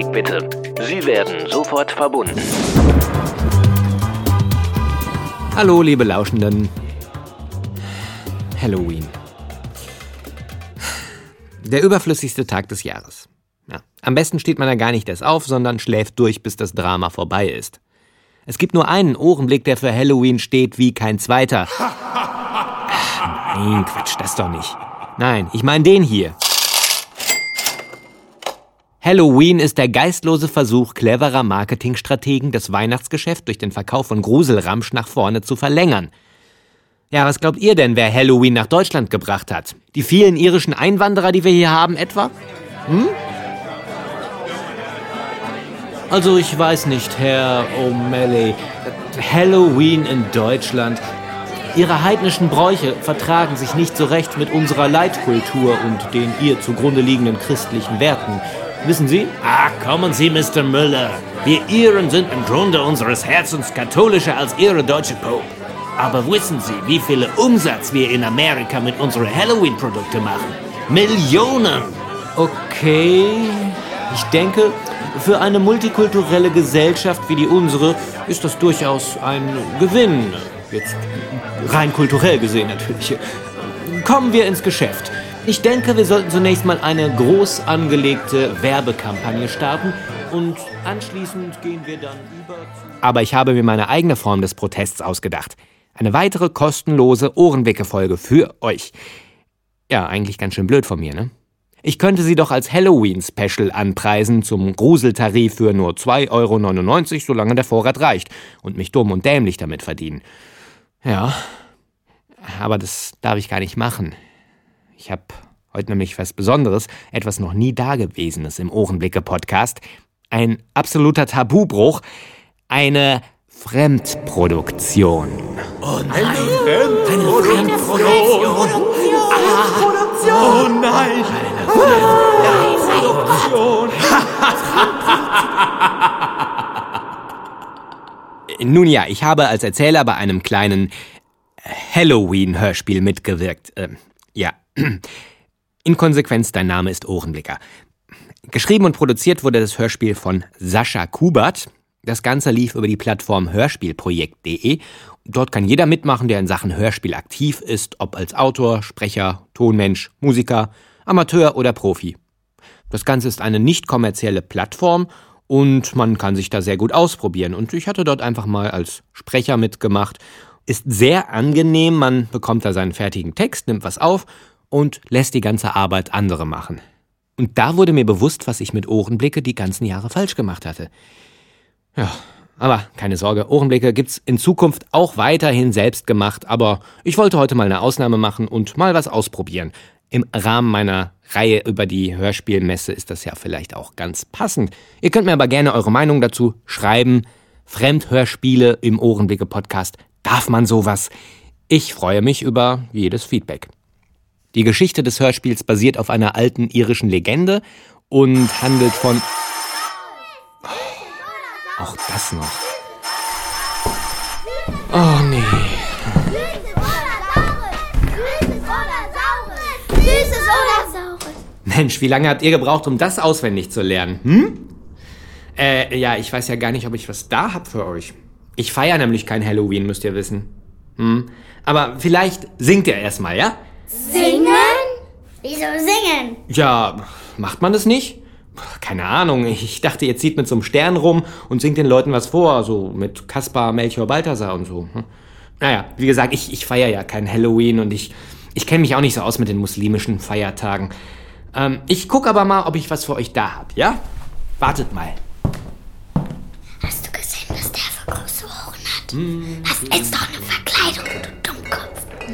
Augenblick bitte. Sie werden sofort verbunden. Hallo, liebe Lauschenden. Halloween. Der überflüssigste Tag des Jahres. Ja, am besten steht man da gar nicht erst auf, sondern schläft durch, bis das Drama vorbei ist. Es gibt nur einen Ohrenblick, der für Halloween steht wie kein zweiter. Ach, nein, Quatsch, das doch nicht. Nein, ich meine den hier. Halloween ist der geistlose Versuch cleverer Marketingstrategen, das Weihnachtsgeschäft durch den Verkauf von Gruselramsch nach vorne zu verlängern. Ja, was glaubt ihr denn, wer Halloween nach Deutschland gebracht hat? Die vielen irischen Einwanderer, die wir hier haben, etwa? Hm? Also ich weiß nicht, Herr O'Malley. Halloween in Deutschland. Ihre heidnischen Bräuche vertragen sich nicht so recht mit unserer Leitkultur und den ihr zugrunde liegenden christlichen Werten. Wissen Sie? Ah, kommen Sie, Mr. Müller. Wir Iren sind im Grunde unseres Herzens katholischer als Ihre deutsche Pope. Aber wissen Sie, wie viel Umsatz wir in Amerika mit unseren Halloween-Produkten machen? Millionen! Okay, ich denke, für eine multikulturelle Gesellschaft wie die unsere ist das durchaus ein Gewinn. Jetzt rein kulturell gesehen natürlich. Kommen wir ins Geschäft. Ich denke, wir sollten zunächst mal eine groß angelegte Werbekampagne starten und anschließend gehen wir dann über zu. Aber ich habe mir meine eigene Form des Protests ausgedacht. Eine weitere kostenlose Ohrenwicke-Folge für euch. Ja, eigentlich ganz schön blöd von mir, ne? Ich könnte sie doch als Halloween-Special anpreisen zum Gruseltarif für nur 2,99 Euro, solange der Vorrat reicht, und mich dumm und dämlich damit verdienen. Ja, aber das darf ich gar nicht machen. Ich habe heute nämlich was Besonderes, etwas noch nie Dagewesenes im Ohrenblicke-Podcast. Ein absoluter Tabubruch. Eine Fremdproduktion. Oh nein! Eine Fremdproduktion! Oh nein! Eine Fremdproduktion! Nun ja, ich habe als Erzähler bei einem kleinen Halloween-Hörspiel mitgewirkt. Ähm, ja. In Konsequenz, dein Name ist Ohrenblicker. Geschrieben und produziert wurde das Hörspiel von Sascha Kubert. Das Ganze lief über die Plattform hörspielprojekt.de. Dort kann jeder mitmachen, der in Sachen Hörspiel aktiv ist, ob als Autor, Sprecher, Tonmensch, Musiker, Amateur oder Profi. Das Ganze ist eine nicht kommerzielle Plattform und man kann sich da sehr gut ausprobieren. Und ich hatte dort einfach mal als Sprecher mitgemacht. Ist sehr angenehm, man bekommt da seinen fertigen Text, nimmt was auf und lässt die ganze Arbeit andere machen. Und da wurde mir bewusst, was ich mit Ohrenblicke die ganzen Jahre falsch gemacht hatte. Ja, aber keine Sorge, Ohrenblicke gibt's in Zukunft auch weiterhin selbst gemacht, aber ich wollte heute mal eine Ausnahme machen und mal was ausprobieren. Im Rahmen meiner Reihe über die Hörspielmesse ist das ja vielleicht auch ganz passend. Ihr könnt mir aber gerne eure Meinung dazu schreiben. Fremdhörspiele im Ohrenblicke Podcast. Darf man sowas? Ich freue mich über jedes Feedback. Die Geschichte des Hörspiels basiert auf einer alten irischen Legende und handelt von auch das noch. Oh nee. Mensch, wie lange habt ihr gebraucht, um das auswendig zu lernen? Hm? Äh, ja, ich weiß ja gar nicht, ob ich was da hab für euch. Ich feiere nämlich kein Halloween, müsst ihr wissen. Hm? Aber vielleicht singt ihr erstmal, ja? Singen? Wieso singen? Ja, macht man das nicht? Keine Ahnung, ich dachte, ihr zieht mit so einem Stern rum und singt den Leuten was vor, so mit Kaspar, Melchior, Balthasar und so. Hm? Naja, wie gesagt, ich, ich feiere ja kein Halloween und ich, ich kenne mich auch nicht so aus mit den muslimischen Feiertagen. Ähm, ich guck aber mal, ob ich was für euch da hab, ja? Wartet mal. Hast du gesehen, was der für große Ohren hat? Das ist doch eine Verkleidung, du.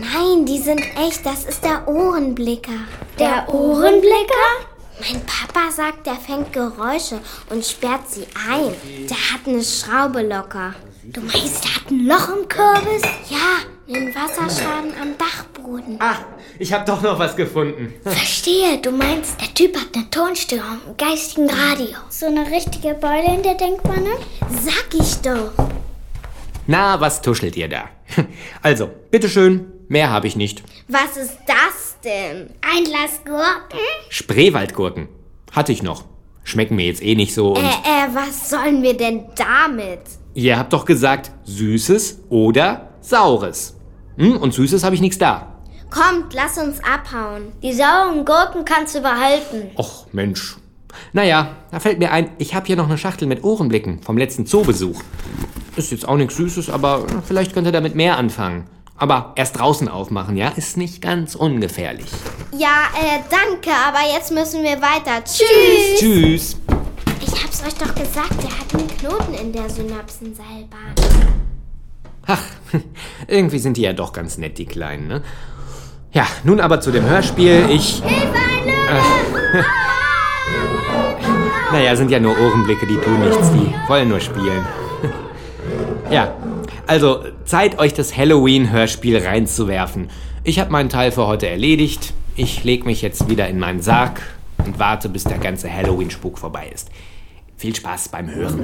Nein, die sind echt. Das ist der Ohrenblicker. Der Ohrenblicker? Mein Papa sagt, der fängt Geräusche und sperrt sie ein. Der hat eine Schraube locker. Du meinst, der hat ein Loch im Kürbis? Ja, einen Wasserschaden am Dachboden. Ah, ich hab doch noch was gefunden. Verstehe, du meinst, der Typ hat eine Tonstörung im geistigen Radio. So eine richtige Beule in der Denkwanne? Sag ich doch. Na, was tuschelt ihr da? Also, bitteschön, mehr habe ich nicht. Was ist das denn? Ein Glas Gurken? Spreewaldgurken. Hatte ich noch. schmecken mir jetzt eh nicht so und... Äh, äh, was sollen wir denn damit? Ihr habt doch gesagt, Süßes oder Saures. Hm? Und Süßes habe ich nichts da. Kommt, lass uns abhauen. Die sauren Gurken kannst du behalten. Och, Mensch. Naja, da fällt mir ein, ich habe hier noch eine Schachtel mit Ohrenblicken vom letzten Zoobesuch. Ist jetzt auch nichts Süßes, aber vielleicht könnt ihr damit mehr anfangen. Aber erst draußen aufmachen, ja? Ist nicht ganz ungefährlich. Ja, äh, danke, aber jetzt müssen wir weiter. Tschüss. Tschüss. Ich hab's euch doch gesagt, der hat einen Knoten in der Synapsenseilbahn. Ach, irgendwie sind die ja doch ganz nett, die Kleinen, ne? Ja, nun aber zu dem Hörspiel. Ich. Hilfe, ein Löwe! Naja, sind ja nur Ohrenblicke, die tun nichts, die wollen nur spielen. ja, also Zeit, euch das Halloween-Hörspiel reinzuwerfen. Ich habe meinen Teil für heute erledigt. Ich leg mich jetzt wieder in meinen Sarg und warte, bis der ganze Halloween-Spuk vorbei ist. Viel Spaß beim Hören.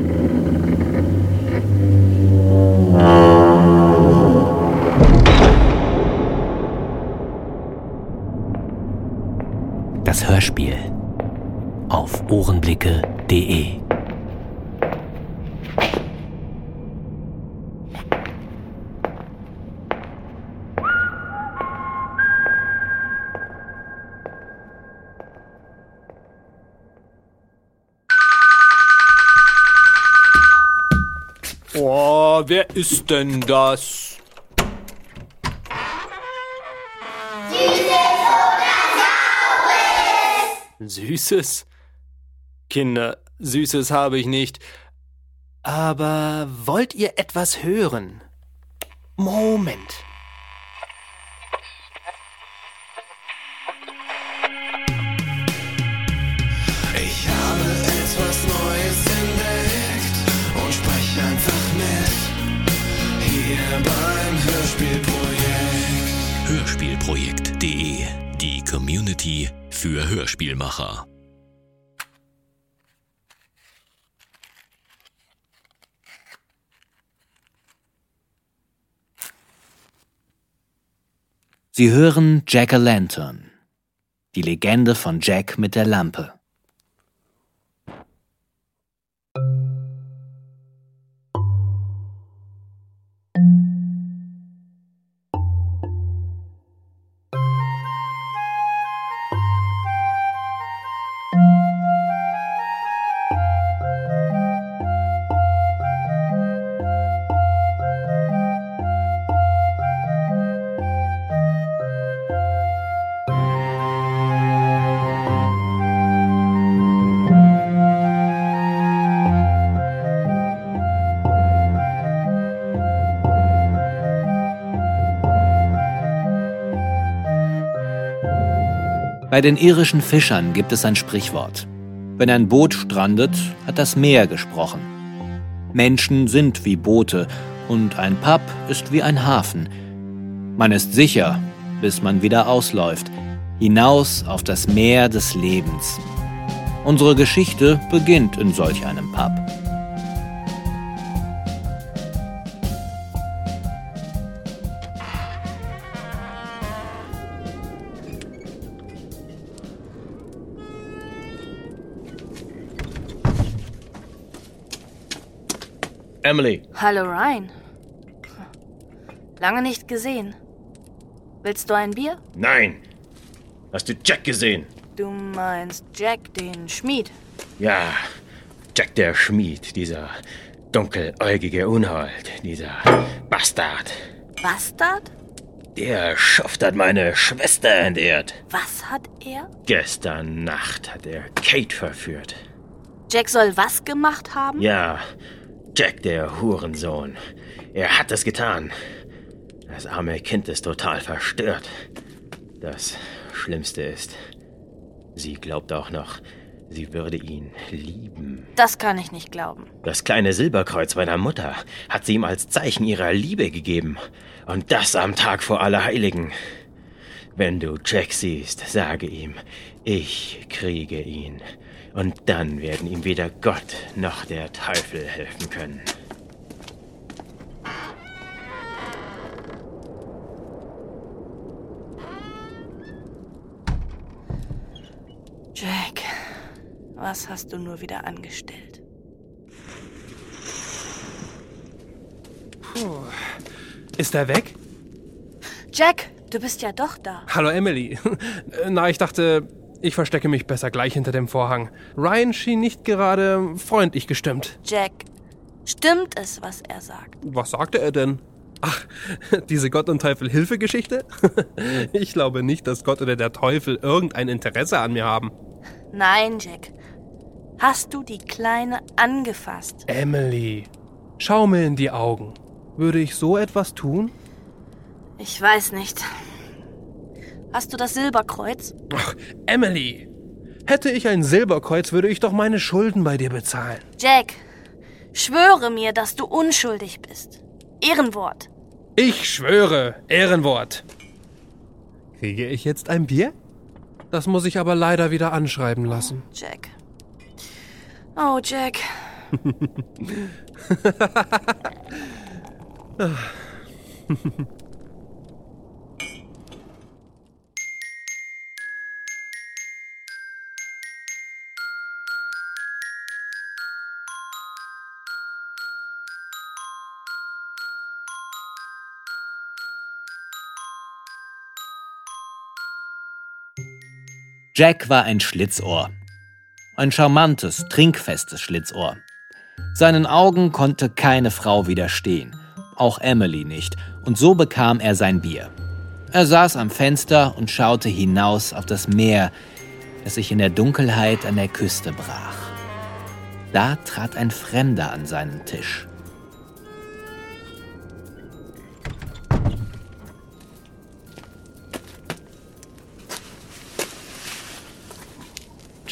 Das Hörspiel auf ohrenblicke.de Oh, wer ist denn das? Süßes? Kinder, Süßes habe ich nicht. Aber wollt ihr etwas hören? Moment. Community für Hörspielmacher. Sie hören Jack a Lantern. Die Legende von Jack mit der Lampe. Bei den irischen Fischern gibt es ein Sprichwort. Wenn ein Boot strandet, hat das Meer gesprochen. Menschen sind wie Boote und ein Pub ist wie ein Hafen. Man ist sicher, bis man wieder ausläuft, hinaus auf das Meer des Lebens. Unsere Geschichte beginnt in solch einem Pub. Emily, Hallo Ryan. Lange nicht gesehen. Willst du ein Bier? Nein. Hast du Jack gesehen? Du meinst Jack, den Schmied. Ja, Jack der Schmied, dieser dunkeläugige Unhold, dieser Bastard. Bastard? Der Schuft hat meine Schwester entehrt. Was hat er? Gestern Nacht hat er Kate verführt. Jack soll was gemacht haben? Ja, Jack der Hurensohn. Er hat es getan. Das arme Kind ist total verstört. Das Schlimmste ist, sie glaubt auch noch, sie würde ihn lieben. Das kann ich nicht glauben. Das kleine Silberkreuz meiner Mutter hat sie ihm als Zeichen ihrer Liebe gegeben. Und das am Tag vor Allerheiligen. Wenn du Jack siehst, sage ihm, ich kriege ihn. Und dann werden ihm weder Gott noch der Teufel helfen können. Jack. Was hast du nur wieder angestellt? Ist er weg? Jack, du bist ja doch da. Hallo Emily. Na, ich dachte, ich verstecke mich besser gleich hinter dem Vorhang. Ryan schien nicht gerade freundlich gestimmt. Jack, stimmt es, was er sagt? Was sagte er denn? Ach, diese Gott und Teufel Hilfe-Geschichte? Ich glaube nicht, dass Gott oder der Teufel irgendein Interesse an mir haben. Nein, Jack. Hast du die Kleine angefasst? Emily, schau mir in die Augen. Würde ich so etwas tun? Ich weiß nicht. Hast du das Silberkreuz? Ach, Emily, hätte ich ein Silberkreuz, würde ich doch meine Schulden bei dir bezahlen. Jack, schwöre mir, dass du unschuldig bist. Ehrenwort. Ich schwöre, Ehrenwort. Kriege ich jetzt ein Bier? Das muss ich aber leider wieder anschreiben lassen. Jack. Oh, Jack. Jack war ein Schlitzohr. Ein charmantes, trinkfestes Schlitzohr. Seinen Augen konnte keine Frau widerstehen, auch Emily nicht, und so bekam er sein Bier. Er saß am Fenster und schaute hinaus auf das Meer, das sich in der Dunkelheit an der Küste brach. Da trat ein Fremder an seinen Tisch.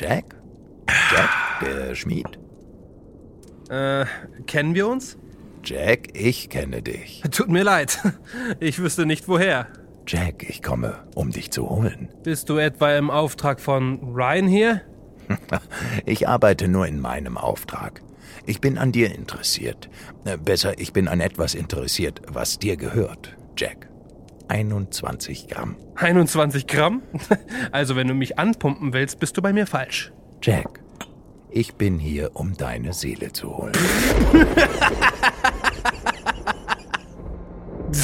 Jack? Jack, der Schmied? Äh, kennen wir uns? Jack, ich kenne dich. Tut mir leid. Ich wüsste nicht woher. Jack, ich komme, um dich zu holen. Bist du etwa im Auftrag von Ryan hier? Ich arbeite nur in meinem Auftrag. Ich bin an dir interessiert. Äh, Besser, ich bin an etwas interessiert, was dir gehört, Jack. 21 Gramm. 21 Gramm? Also wenn du mich anpumpen willst, bist du bei mir falsch. Jack, ich bin hier, um deine Seele zu holen.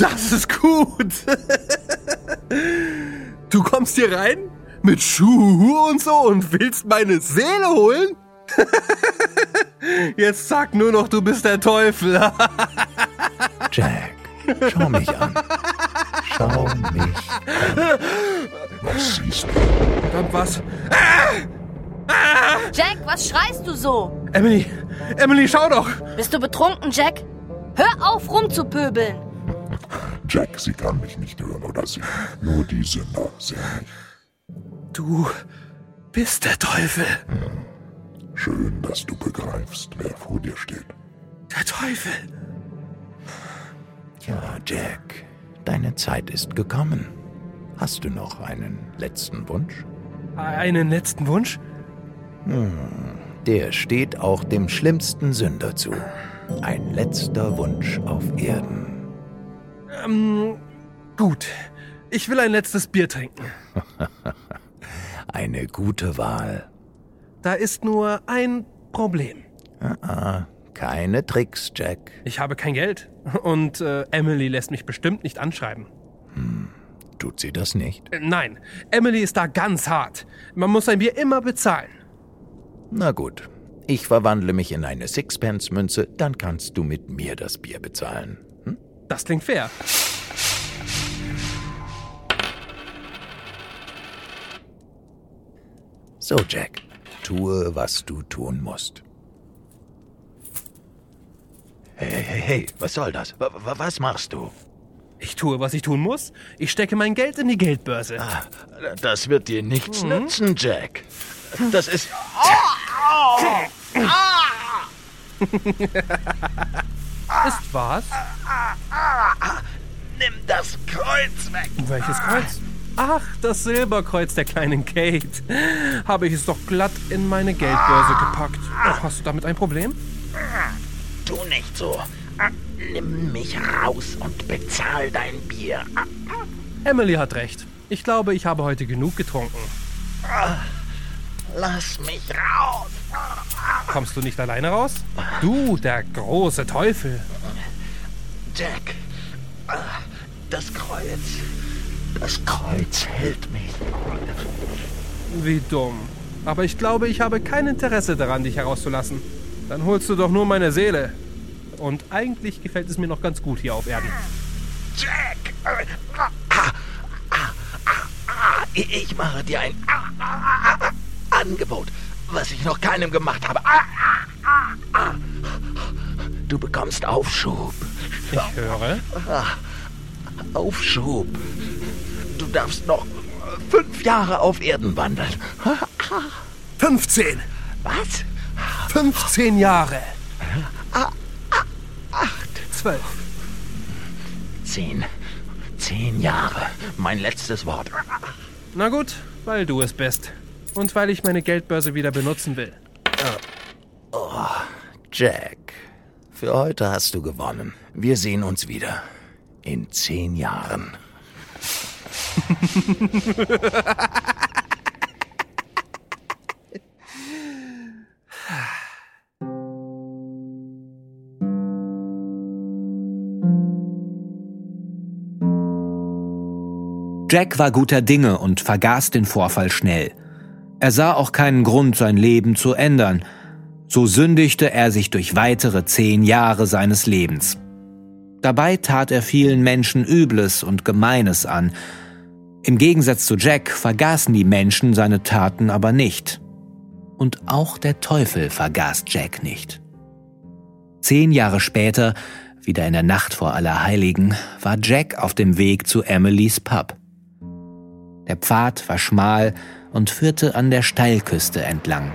Das ist gut. Du kommst hier rein mit Schuh und so und willst meine Seele holen? Jetzt sag nur noch, du bist der Teufel. Jack, schau mich an. Schau mich an. Was siehst du? Verdammt was? Jack, was schreist du so? Emily, Emily, schau doch. Bist du betrunken, Jack? Hör auf rumzupöbeln. Jack, sie kann mich nicht hören oder sehen. Nur die Sünder sehen mich. Du bist der Teufel. Schön, dass du begreifst, wer vor dir steht. Der Teufel. Ja, Jack, deine Zeit ist gekommen. Hast du noch einen letzten Wunsch? Einen letzten Wunsch? Hm, der steht auch dem schlimmsten Sünder zu. Ein letzter Wunsch auf Erden. Ähm, gut. Ich will ein letztes Bier trinken. Eine gute Wahl. Da ist nur ein Problem. Ah, keine Tricks, Jack. Ich habe kein Geld. Und äh, Emily lässt mich bestimmt nicht anschreiben. Hm, tut sie das nicht? Äh, nein, Emily ist da ganz hart. Man muss ein Bier immer bezahlen. Na gut. Ich verwandle mich in eine Sixpence-Münze, dann kannst du mit mir das Bier bezahlen. Hm? Das klingt fair. So, Jack, tue, was du tun musst. Hey, hey, hey, was soll das? W was machst du? Ich tue, was ich tun muss. Ich stecke mein Geld in die Geldbörse. Ah, das wird dir nichts nützen, Jack. Das ist. Ist was? Nimm das Kreuz weg. Welches Kreuz? Ach, das Silberkreuz der kleinen Kate. Habe ich es doch glatt in meine Geldbörse gepackt. Ach, hast du damit ein Problem? Tu nicht so. Nimm mich raus und bezahl dein Bier. Emily hat recht. Ich glaube, ich habe heute genug getrunken. Lass mich raus! Kommst du nicht alleine raus? Du, der große Teufel. Jack, das Kreuz. Das Kreuz hält mich. Wie dumm. Aber ich glaube, ich habe kein Interesse daran, dich herauszulassen. Dann holst du doch nur meine Seele. Und eigentlich gefällt es mir noch ganz gut hier auf Erden. Jack! Ich mache dir ein Angebot, was ich noch keinem gemacht habe. Du bekommst Aufschub. Ich höre. Aufschub. Du darfst noch fünf Jahre auf Erden wandeln. 15! Was? 15 Jahre! Ah, Acht. Zwölf. Zehn. Zehn Jahre. Mein letztes Wort. Na gut, weil du es bist. Und weil ich meine Geldbörse wieder benutzen will. Oh, Jack. Für heute hast du gewonnen. Wir sehen uns wieder. In zehn Jahren. Jack war guter Dinge und vergaß den Vorfall schnell. Er sah auch keinen Grund, sein Leben zu ändern. So sündigte er sich durch weitere zehn Jahre seines Lebens. Dabei tat er vielen Menschen Übles und Gemeines an. Im Gegensatz zu Jack vergaßen die Menschen seine Taten aber nicht. Und auch der Teufel vergaß Jack nicht. Zehn Jahre später, wieder in der Nacht vor Allerheiligen, war Jack auf dem Weg zu Emilys Pub. Der Pfad war schmal und führte an der Steilküste entlang.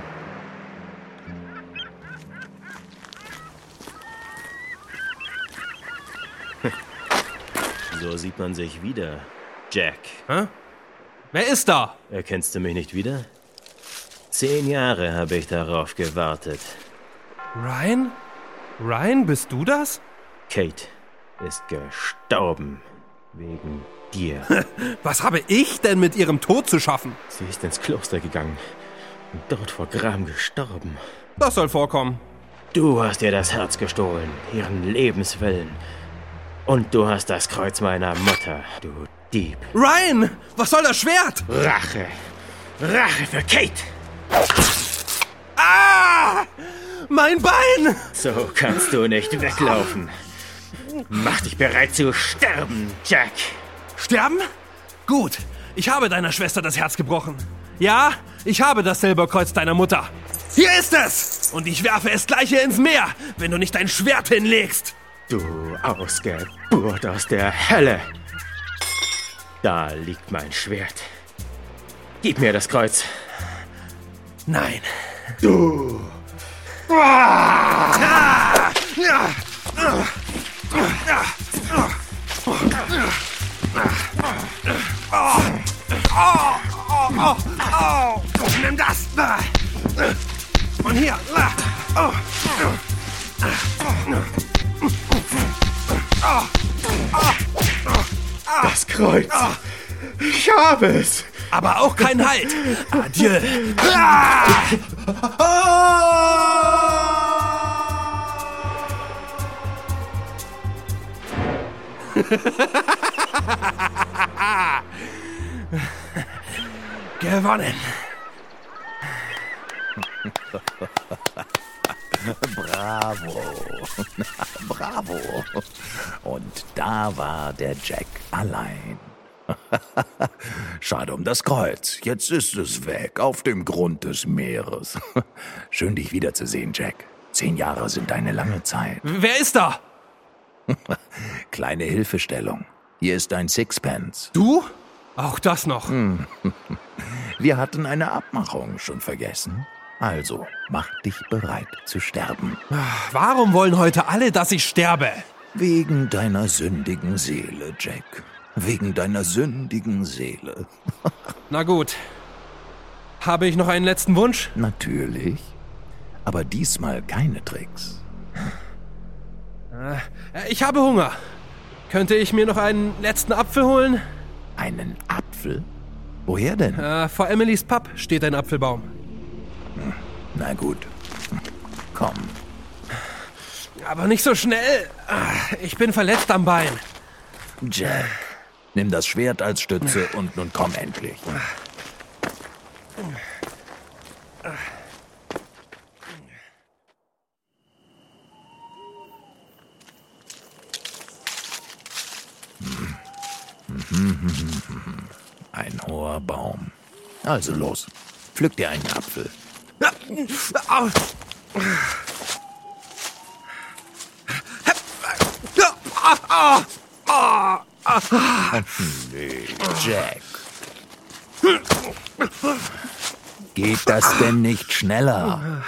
So sieht man sich wieder. Jack. Hä? Wer ist da? Erkennst du mich nicht wieder? Zehn Jahre habe ich darauf gewartet. Ryan? Ryan, bist du das? Kate ist gestorben. Wegen dir. Was habe ich denn mit ihrem Tod zu schaffen? Sie ist ins Kloster gegangen und dort vor Gram gestorben. Das soll vorkommen. Du hast ihr das Herz gestohlen, ihren Lebenswillen. Und du hast das Kreuz meiner Mutter, du Dieb. Ryan, was soll das Schwert? Rache. Rache für Kate. Ah! Mein Bein! So kannst du nicht weglaufen. Mach dich bereit zu sterben, Jack. Sterben? Gut, ich habe deiner Schwester das Herz gebrochen. Ja, ich habe das Silberkreuz deiner Mutter. Hier ist es! Und ich werfe es gleich hier ins Meer, wenn du nicht dein Schwert hinlegst. Du Ausgeburt aus der Hölle. Da liegt mein Schwert. Gib mir das Kreuz. Nein. Du. Ah! Ja! Oh, oh, oh, oh. Nimm das! Und hier! Oh. Das Kreuz. Ich habe es. Aber auch kein Halt. Adieu. Gewonnen. Bravo. Bravo. Und da war der Jack allein. Schade um das Kreuz. Jetzt ist es weg, auf dem Grund des Meeres. Schön, dich wiederzusehen, Jack. Zehn Jahre sind eine lange Zeit. Wer ist da? Kleine Hilfestellung. Hier ist ein Sixpence. Du? Auch das noch. Wir hatten eine Abmachung schon vergessen. Also, mach dich bereit zu sterben. Warum wollen heute alle, dass ich sterbe? Wegen deiner sündigen Seele, Jack. Wegen deiner sündigen Seele. Na gut. Habe ich noch einen letzten Wunsch? Natürlich. Aber diesmal keine Tricks. Äh, Ich habe Hunger. Könnte ich mir noch einen letzten Apfel holen? Einen Apfel? Woher denn? Äh, vor Emilys Pub steht ein Apfelbaum. Na gut. Komm. Aber nicht so schnell. Ah, Ich bin verletzt am Bein. Jack, nimm das Schwert als Stütze und nun komm endlich. Ein hoher Baum. Also los, pflück dir einen Apfel. Nee, Jack. Geht das denn nicht schneller?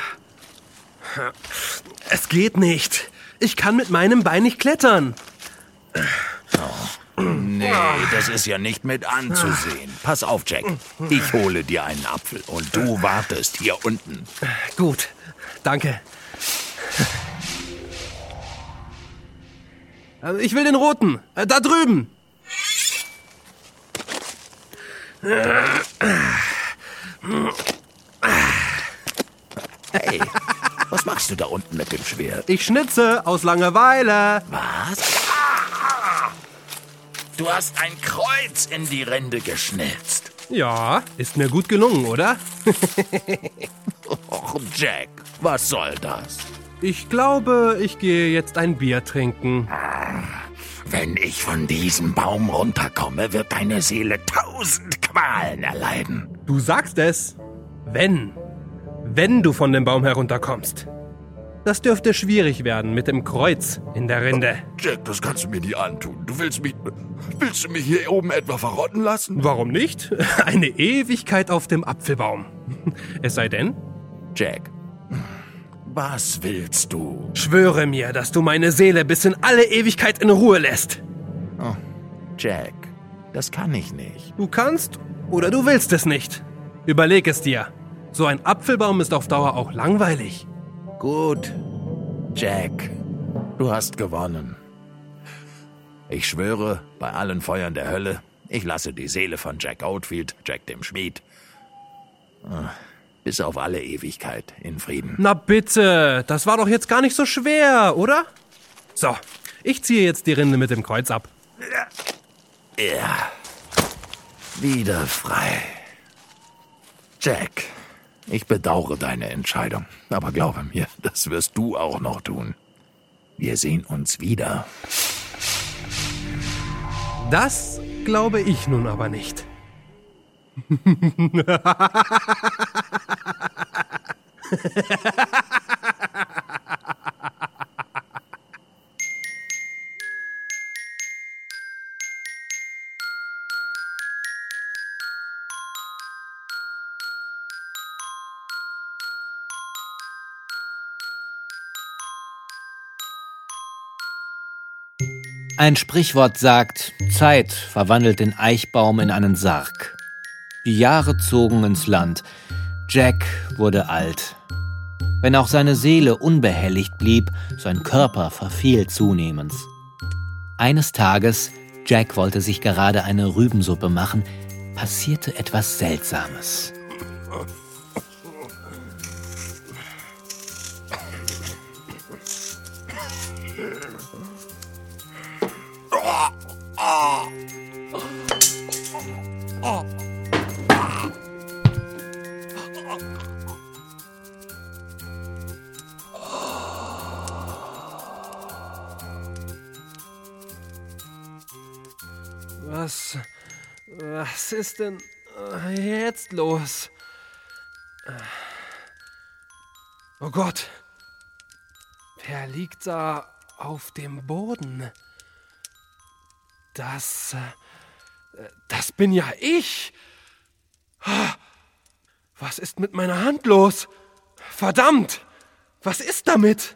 Es geht nicht. Ich kann mit meinem Bein nicht klettern. Nee, das ist ja nicht mit anzusehen. Pass auf, Jack. Ich hole dir einen Apfel und du wartest hier unten. Gut, danke. Also ich will den roten. Äh, Da drüben. Hey, was machst du da unten mit dem Schwert? Ich schnitze aus Langeweile. Was? Du hast ein Kreuz in die Rinde geschnitzt. Ja, ist mir gut gelungen, oder? Och, Jack, was soll das? Ich glaube, ich gehe jetzt ein Bier trinken. Wenn ich von diesem Baum runterkomme, wird deine Seele tausend Qualen erleiden. Du sagst es. Wenn. Wenn du von dem Baum herunterkommst. Das dürfte schwierig werden mit dem Kreuz in der Rinde. Jack, das kannst du mir nie antun. Du willst mich. Willst du mich hier oben etwa verrotten lassen? Warum nicht? Eine Ewigkeit auf dem Apfelbaum. Es sei denn, Jack, was willst du? schwöre mir, dass du meine Seele bis in alle Ewigkeit in Ruhe lässt. Oh, Jack, das kann ich nicht. Du kannst oder du willst es nicht. Überleg es dir. So ein Apfelbaum ist auf Dauer auch langweilig. Gut, Jack, du hast gewonnen. Ich schwöre, bei allen Feuern der Hölle, ich lasse die Seele von Jack Oldfield, Jack dem Schmied, bis auf alle Ewigkeit in Frieden. Na bitte, das war doch jetzt gar nicht so schwer, oder? So, ich ziehe jetzt die Rinde mit dem Kreuz ab. Ja, wieder frei. Jack, ich bedauere deine Entscheidung, aber glaube mir, das wirst du auch noch tun. Wir sehen uns wieder. Das glaube ich nun aber nicht. Ein Sprichwort sagt, Zeit verwandelt den Eichbaum in einen Sarg. Die Jahre zogen ins Land. Jack wurde alt. Wenn auch seine Seele unbehelligt blieb, sein Körper verfiel zunehmend. Eines Tages, Jack wollte sich gerade eine Rübensuppe machen, passierte etwas Seltsames. Was. Was ist denn jetzt los? Oh Gott. Wer liegt da auf dem Boden? Das. äh, Das bin ja ich. Was ist mit meiner Hand los? Verdammt! Was ist damit?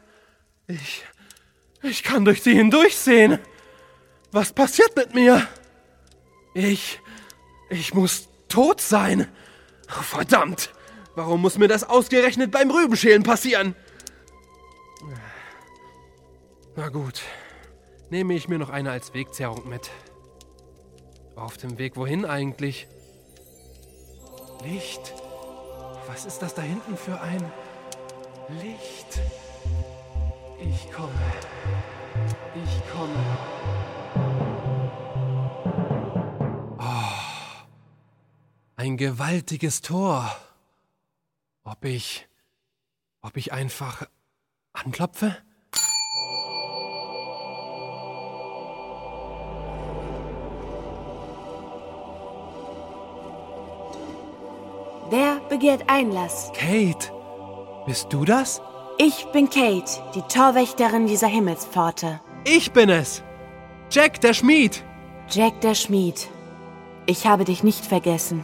Ich. Ich kann durch sie hindurchsehen. Was passiert mit mir? Ich. Ich muss tot sein. Verdammt! Warum muss mir das ausgerechnet beim Rübenschälen passieren? Na gut. Nehme ich mir noch eine als Wegzehrung mit. Auf dem Weg wohin eigentlich? Licht. Was ist das da hinten für ein. Licht. Ich komme. Ich komme. Oh, ein gewaltiges Tor. Ob ich. Ob ich einfach anklopfe? Begehrt Einlass? Kate, bist du das? Ich bin Kate, die Torwächterin dieser Himmelspforte. Ich bin es. Jack, der Schmied. Jack der Schmied. Ich habe dich nicht vergessen.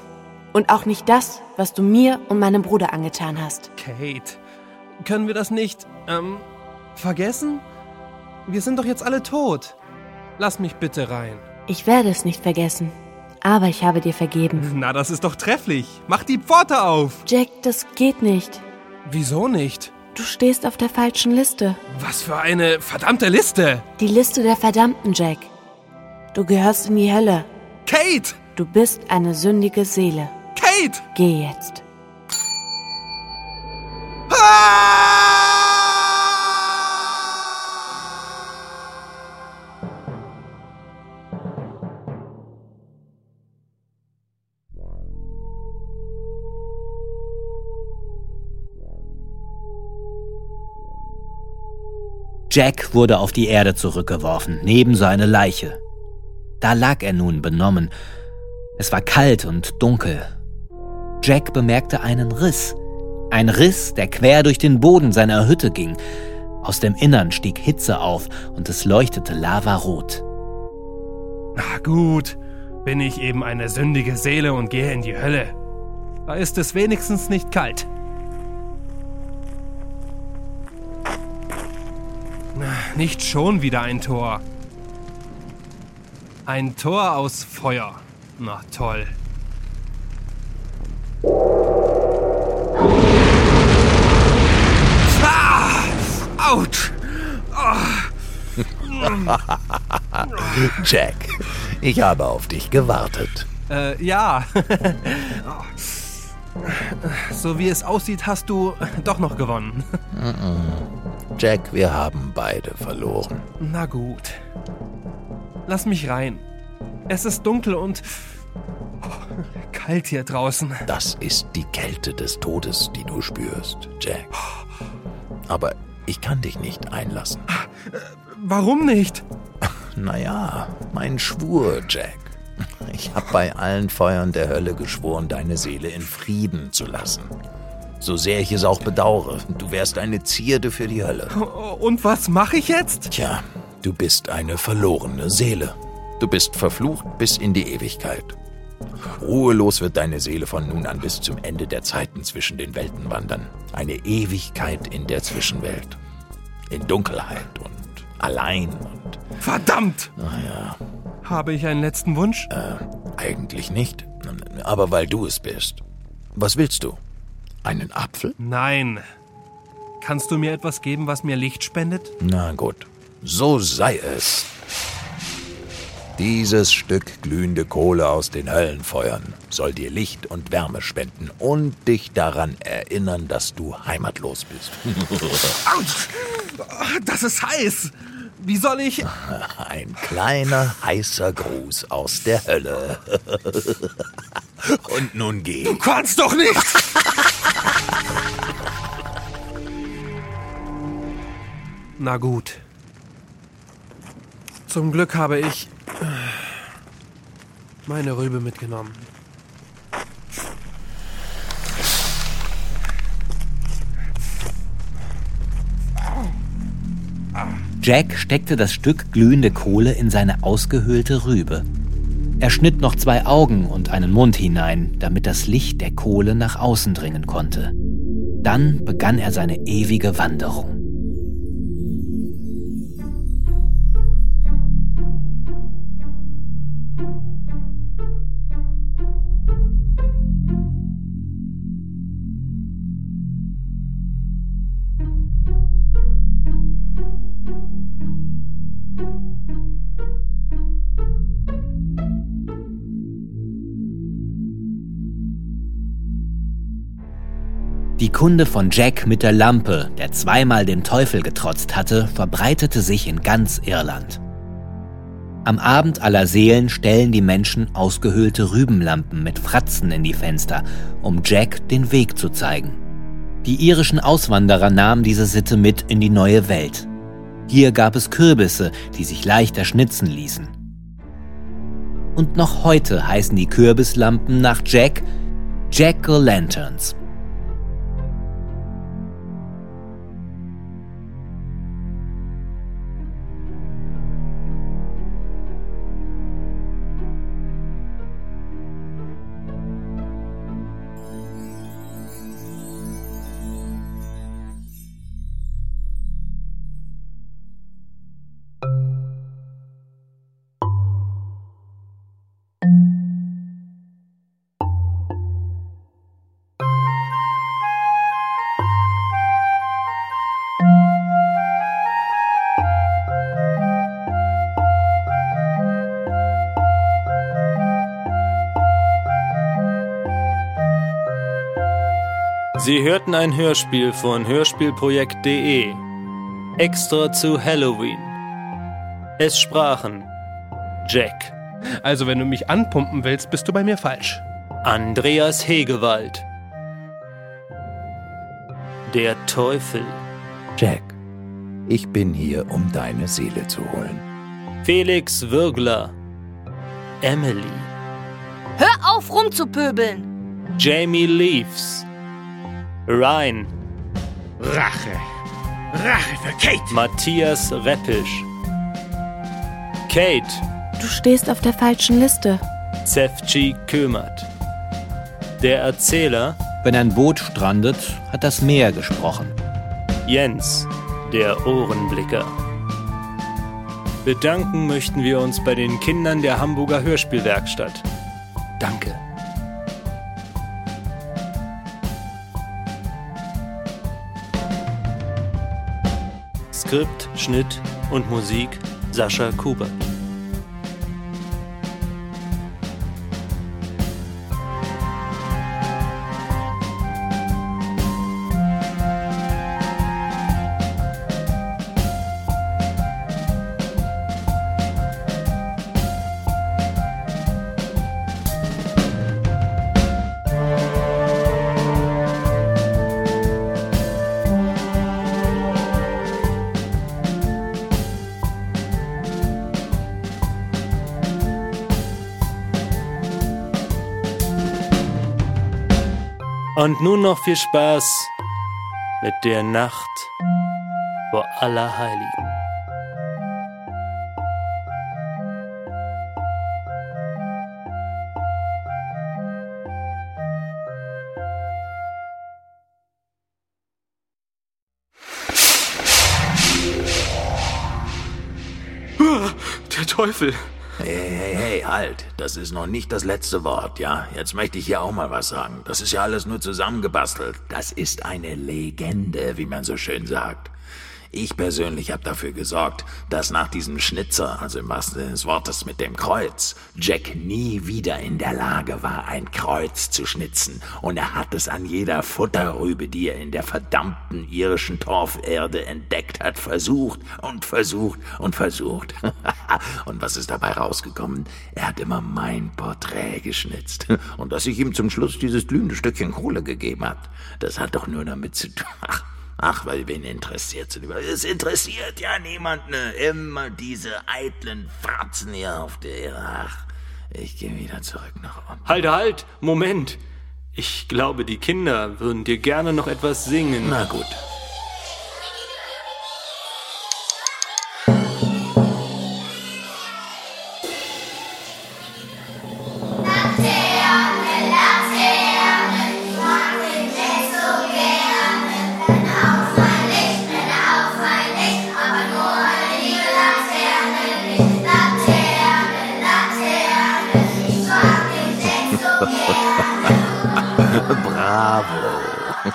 Und auch nicht das, was du mir und meinem Bruder angetan hast. Kate, können wir das nicht, ähm, vergessen? Wir sind doch jetzt alle tot. Lass mich bitte rein. Ich werde es nicht vergessen. Aber ich habe dir vergeben. Na, das ist doch trefflich. Mach die Pforte auf. Jack, das geht nicht. Wieso nicht? Du stehst auf der falschen Liste. Was für eine verdammte Liste. Die Liste der Verdammten, Jack. Du gehörst in die Hölle. Kate! Du bist eine sündige Seele. Kate! Geh jetzt. Jack wurde auf die Erde zurückgeworfen, neben seine Leiche. Da lag er nun benommen. Es war kalt und dunkel. Jack bemerkte einen Riss. Ein Riss, der quer durch den Boden seiner Hütte ging. Aus dem Innern stieg Hitze auf und es leuchtete lavarot. Na gut, bin ich eben eine sündige Seele und gehe in die Hölle. Da ist es wenigstens nicht kalt. Nicht schon wieder ein Tor. Ein Tor aus Feuer. Na toll. Ah! Autsch! Jack, ich habe auf dich gewartet. Äh, ja. so wie es aussieht, hast du doch noch gewonnen. Jack, wir haben beide verloren. Na gut. Lass mich rein. Es ist dunkel und kalt hier draußen. Das ist die Kälte des Todes, die du spürst, Jack. Aber ich kann dich nicht einlassen. Warum nicht? Naja, mein Schwur, Jack. Ich habe bei allen Feuern der Hölle geschworen, deine Seele in Frieden zu lassen. So sehr ich es auch bedauere, du wärst eine Zierde für die Hölle. Und was mache ich jetzt? Tja, du bist eine verlorene Seele. Du bist verflucht bis in die Ewigkeit. Ruhelos wird deine Seele von nun an bis zum Ende der Zeiten zwischen den Welten wandern. Eine Ewigkeit in der Zwischenwelt. In Dunkelheit und allein und. Verdammt! Naja. Habe ich einen letzten Wunsch? Äh, eigentlich nicht. Aber weil du es bist. Was willst du? Einen Apfel? Nein. Kannst du mir etwas geben, was mir Licht spendet? Na gut. So sei es. Dieses Stück glühende Kohle aus den Höllenfeuern soll dir Licht und Wärme spenden und dich daran erinnern, dass du heimatlos bist. Autsch! Das ist heiß! Wie soll ich. Ein kleiner, heißer Gruß aus der Hölle. Und nun geh. Du kannst doch nicht! Na gut. Zum Glück habe ich meine Rübe mitgenommen. Jack steckte das Stück glühende Kohle in seine ausgehöhlte Rübe. Er schnitt noch zwei Augen und einen Mund hinein, damit das Licht der Kohle nach außen dringen konnte. Dann begann er seine ewige Wanderung. Kunde von Jack mit der Lampe, der zweimal dem Teufel getrotzt hatte, verbreitete sich in ganz Irland. Am Abend aller Seelen stellen die Menschen ausgehöhlte Rübenlampen mit Fratzen in die Fenster, um Jack den Weg zu zeigen. Die irischen Auswanderer nahmen diese Sitte mit in die neue Welt. Hier gab es Kürbisse, die sich leichter schnitzen ließen. Und noch heute heißen die Kürbislampen nach Jack Jack-o'-Lanterns. Sie hörten ein Hörspiel von Hörspielprojekt.de. Extra zu Halloween. Es sprachen Jack. Also, wenn du mich anpumpen willst, bist du bei mir falsch. Andreas Hegewald. Der Teufel. Jack, ich bin hier, um deine Seele zu holen. Felix Würgler. Emily. Hör auf rumzupöbeln! Jamie Leaves. Ryan. Rache. Rache für Kate. Matthias Reppisch. Kate. Du stehst auf der falschen Liste. Sefci Kömert. Der Erzähler. Wenn ein Boot strandet, hat das Meer gesprochen. Jens, der Ohrenblicker. Bedanken möchten wir uns bei den Kindern der Hamburger Hörspielwerkstatt. Danke. Skript, Schnitt und Musik Sascha Kubert. Und nun noch viel Spaß mit der Nacht vor Allerheiligen. Der Teufel. Halt. Das ist noch nicht das letzte Wort, ja? Jetzt möchte ich hier auch mal was sagen. Das ist ja alles nur zusammengebastelt. Das ist eine Legende, wie man so schön sagt. Ich persönlich habe dafür gesorgt, dass nach diesem Schnitzer, also im wahrsten Sinne des Wortes mit dem Kreuz, Jack nie wieder in der Lage war, ein Kreuz zu schnitzen. Und er hat es an jeder Futterrübe, die er in der verdammten irischen Torferde entdeckt hat, versucht und versucht und versucht. und was ist dabei rausgekommen? Er hat immer mein Porträt geschnitzt. Und dass ich ihm zum Schluss dieses glühende Stückchen Kohle gegeben hat, das hat doch nur damit zu tun. Ach, weil wen interessiert es? Es interessiert ja niemand, ne? Immer diese eitlen Fratzen hier auf der Erde. Ach, ich gehe wieder zurück nach unten. Halt, halt, Moment. Ich glaube, die Kinder würden dir gerne noch etwas singen. Na gut.